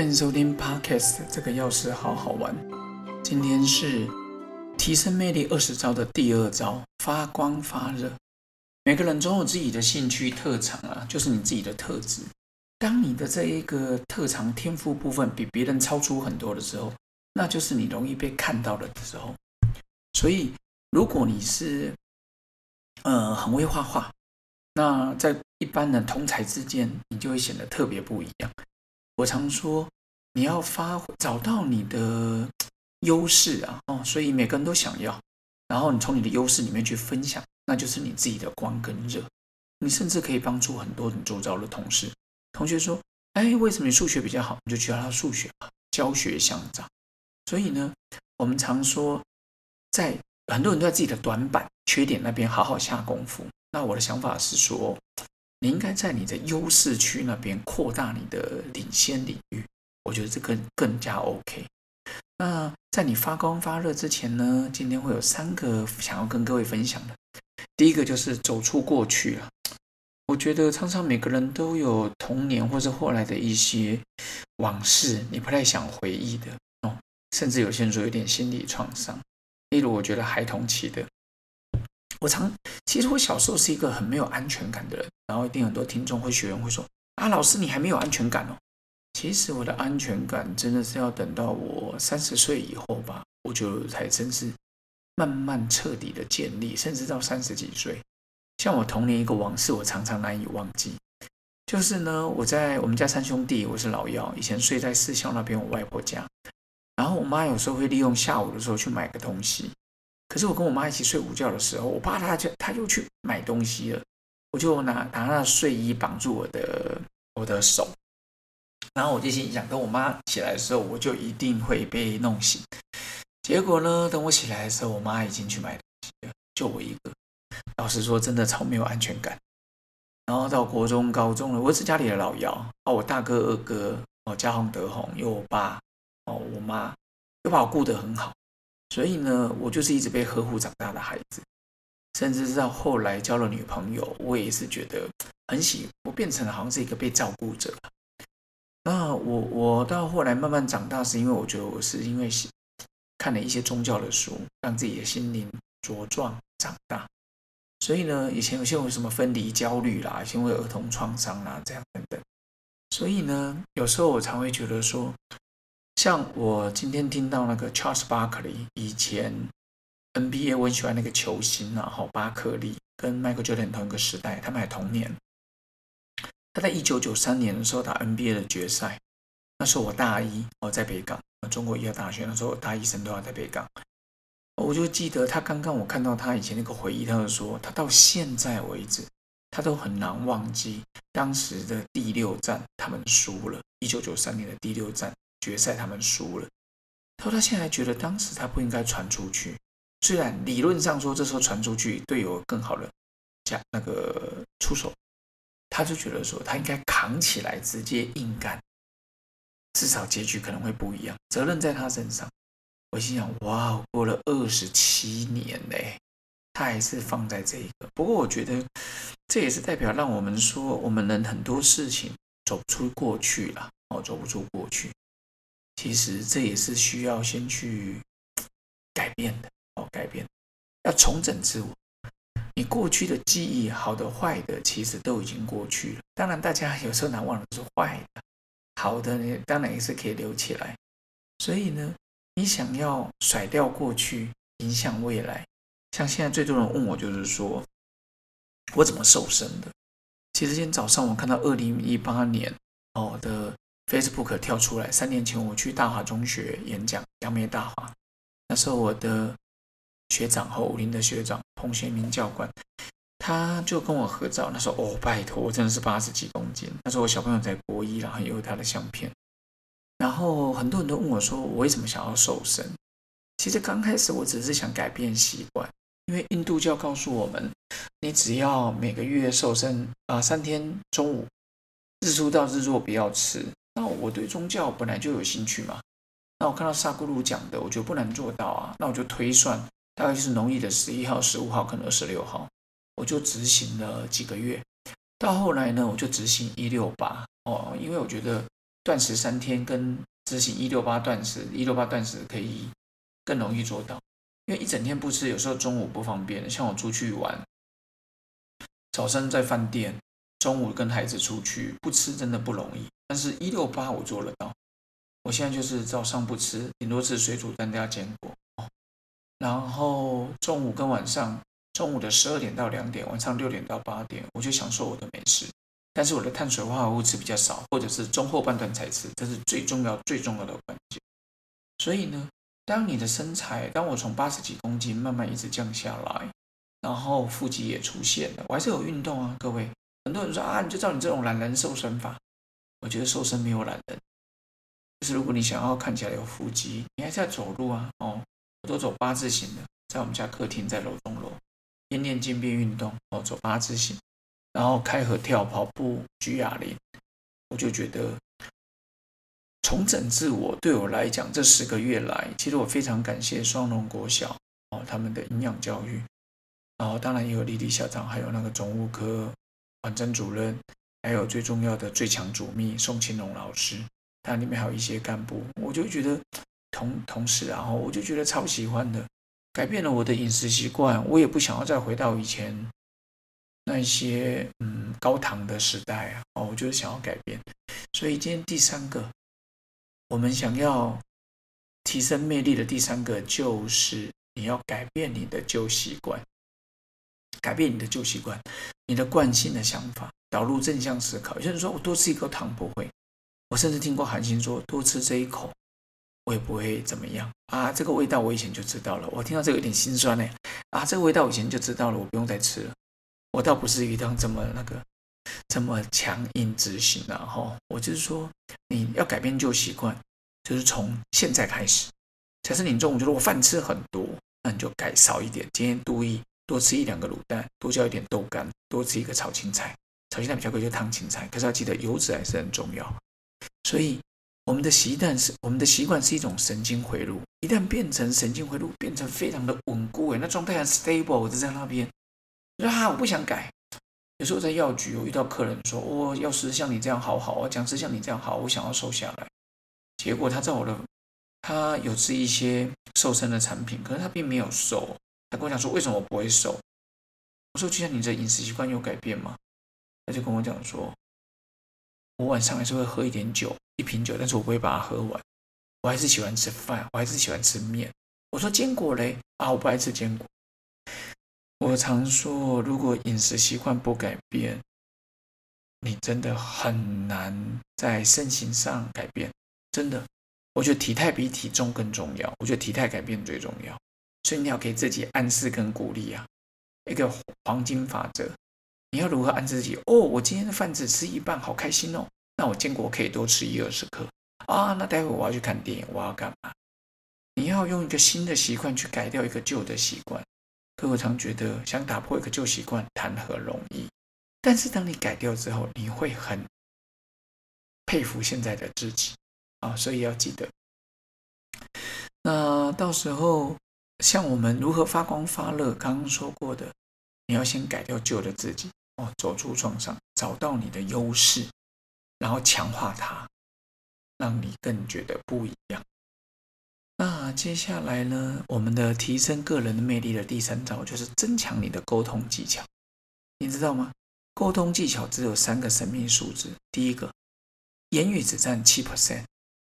欢迎收听 Podcast，这个钥匙好好玩。今天是提升魅力二十招的第二招，发光发热。每个人总有自己的兴趣特长啊，就是你自己的特质。当你的这一个特长天赋部分比别人超出很多的时候，那就是你容易被看到了的时候。所以，如果你是呃很会画画，那在一般的同才之间，你就会显得特别不一样。我常说，你要发找到你的优势啊，哦，所以每个人都想要，然后你从你的优势里面去分享，那就是你自己的光跟热。你甚至可以帮助很多你周遭的同事。同学说：“哎，为什么你数学比较好？你就教他数学，教学相长。”所以呢，我们常说，在很多人都在自己的短板、缺点那边好好下功夫。那我的想法是说。你应该在你的优势区那边扩大你的领先领域，我觉得这个更加 OK。那在你发光发热之前呢，今天会有三个想要跟各位分享的。第一个就是走出过去啊。我觉得常常每个人都有童年或者后来的一些往事，你不太想回忆的哦，甚至有些人说有点心理创伤。例如，我觉得孩童期的。我常其实我小时候是一个很没有安全感的人，然后一定很多听众会学员会说啊，老师你还没有安全感哦。其实我的安全感真的是要等到我三十岁以后吧，我就才真是慢慢彻底的建立，甚至到三十几岁。像我童年一个往事，我常常难以忘记，就是呢，我在我们家三兄弟，我是老幺，以前睡在四校那边我外婆家，然后我妈有时候会利用下午的时候去买个东西。可是我跟我妈一起睡午觉的时候，我爸他就他又去买东西了，我就拿拿那睡衣绑住我的我的手，然后我就心想，等我妈起来的时候，我就一定会被弄醒。结果呢，等我起来的时候，我妈已经去买东西了，就我一个。老实说，真的超没有安全感。然后到国中、高中了，我是家里的老幺，哦，我大哥、二哥，哦，家红德红，有我爸，哦，我妈，都把我顾得很好。所以呢，我就是一直被呵护长大的孩子，甚至是到后来交了女朋友，我也是觉得很喜，我变成了好像是一个被照顾者。那我我到后来慢慢长大，是因为我觉得我是因为看了一些宗教的书，让自己的心灵茁壮长大。所以呢，以前有些有什么分离焦虑啦，因为儿童创伤啦，这样等等。所以呢，有时候我才会觉得说。像我今天听到那个 Charles Barkley，以前 NBA 我很喜欢那个球星啊，哈，巴克利跟 Michael Jordan 同一个时代，他们还同年。他在一九九三年的时候打 NBA 的决赛，那时候我大一，我在北港，中国医药大学，那时候我大一生都要在北港。我就记得他刚刚我看到他以前那个回忆，他就说他到现在为止，他都很难忘记当时的第六战他们输了，一九九三年的第六战。决赛他们输了，他说他现在觉得当时他不应该传出去，虽然理论上说这时候传出去队友更好的加那个出手，他就觉得说他应该扛起来直接硬干，至少结局可能会不一样，责任在他身上。我心想哇，过了二十七年嘞，他还是放在这一个。不过我觉得这也是代表让我们说，我们人很多事情走不出过去了哦，走不出过去。其实这也是需要先去改变的哦，改变，要重整自我。你过去的记忆，好的坏的，其实都已经过去了。当然，大家有时候难忘的是坏的，好的呢，当然也是可以留起来。所以呢，你想要甩掉过去，影响未来。像现在最多人问我，就是说我怎么瘦身的？其实今天早上我看到二零一八年哦的。Facebook 跳出来，三年前我去大华中学演讲，杨梅大华，那时候我的学长和武林的学长彭学明教官，他就跟我合照，他说：“哦，拜托，我真的是八十几公斤。”他说：“我小朋友在国一，然后有他的相片。”然后很多人都问我说：“我为什么想要瘦身？”其实刚开始我只是想改变习惯，因为印度教告诉我们，你只要每个月瘦身啊，三天中午日出到日落不要吃。那我对宗教本来就有兴趣嘛，那我看到萨古鲁讲的，我觉得不难做到啊。那我就推算，大概就是农历的十一号、十五号，可能二十六号，我就执行了几个月。到后来呢，我就执行一六八哦，因为我觉得断食三天跟执行一六八断食，一六八断食可以更容易做到，因为一整天不吃，有时候中午不方便。像我出去玩，早上在饭店，中午跟孩子出去不吃真的不容易。但是，一六八我做得到。我现在就是早上不吃，顶多吃水煮蛋加坚果。然后中午跟晚上，中午的十二点到两点，晚上六点到八点，我就享受我的美食。但是我的碳水化合物吃比较少，或者是中后半段才吃，这是最重要最重要的关键。所以呢，当你的身材，当我从八十几公斤慢慢一直降下来，然后腹肌也出现了，我还是有运动啊，各位。很多人说啊，你就照你这种懒人瘦身法，我觉得瘦身没有懒人，就是如果你想要看起来有腹肌，你还是要走路啊，哦，我都走八字形的，在我们家客厅，在楼中楼，边练肩边运动，哦，走八字形。然后开合跳、跑步、举哑铃，我就觉得重整自我对我来讲，这十个月来，其实我非常感谢双龙国小哦他们的营养教育，然后当然也有丽丽校长，还有那个总务科管真主任，还有最重要的最强主秘宋青龙老师，他里面还有一些干部，我就觉得同同时，然后我就觉得超喜欢的，改变了我的饮食习惯，我也不想要再回到以前。那些嗯高糖的时代啊，哦，我就是想要改变，所以今天第三个，我们想要提升魅力的第三个就是你要改变你的旧习惯，改变你的旧习惯，你的惯性的想法，导入正向思考。有些人说我多吃一口糖不会，我甚至听过韩星说多吃这一口我也不会怎么样啊，这个味道我以前就知道了，我听到这个有点心酸呢啊，这个味道我以前就知道了，我不用再吃了。我倒不是一趟这么那个这么强硬执行的哈，我就是说你要改变旧习惯，就是从现在开始。假设你中午觉得我饭吃很多，那你就改少一点，今天多一多吃一两个卤蛋，多加一点豆干，多吃一个炒青菜，炒鸡蛋比较贵就烫青菜，可是要记得油脂还是很重要。所以我们的习惯是我们的习惯是一种神经回路，一旦变成神经回路，变成非常的稳固诶，那状态很 stable 我就在那边。说哈，我不想改。有时候在药局，我遇到客人说：“我要是像你这样好好啊，讲是像你这样好，我想要瘦下来。”结果他在我的，他有吃一些瘦身的产品，可是他并没有瘦。他跟我讲说：“为什么我不会瘦？”我说：“就像你这饮食习惯有改变吗？”他就跟我讲说：“我晚上还是会喝一点酒，一瓶酒，但是我不会把它喝完。我还是喜欢吃饭，我还是喜欢吃面。”我说：“坚果嘞？啊，我不爱吃坚果。”我常说，如果饮食习惯不改变，你真的很难在身形上改变。真的，我觉得体态比体重更重要。我觉得体态改变最重要，所以你要给自己暗示跟鼓励啊，一个黄金法则。你要如何安置自己？哦，我今天的饭只吃一半，好开心哦。那我坚果可以多吃一二十颗啊。那待会我要去看电影，我要干嘛？你要用一个新的习惯去改掉一个旧的习惯。可我常觉得，想打破一个旧习惯，谈何容易？但是当你改掉之后，你会很佩服现在的自己啊！所以要记得，那到时候像我们如何发光发热，刚刚说过的，你要先改掉旧的自己哦，走出创伤，找到你的优势，然后强化它，让你更觉得不一样。那接下来呢？我们的提升个人的魅力的第三招就是增强你的沟通技巧。你知道吗？沟通技巧只有三个神秘数字。第一个，言语只占七 percent，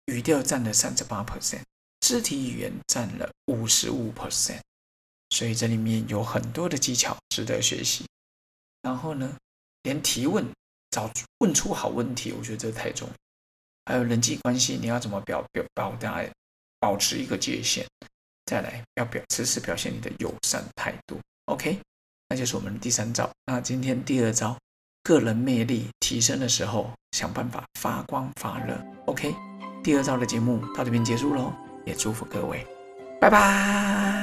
语调占了三十八 percent，肢体语言占了五十五 percent。所以这里面有很多的技巧值得学习。然后呢，连提问找问出好问题，我觉得这太重要。还有人际关系，你要怎么表表表达？保持一个界限，再来要表时时表现你的友善态度。OK，那就是我们的第三招。那今天第二招，个人魅力提升的时候，想办法发光发热。OK，第二招的节目到这边结束喽，也祝福各位，拜拜。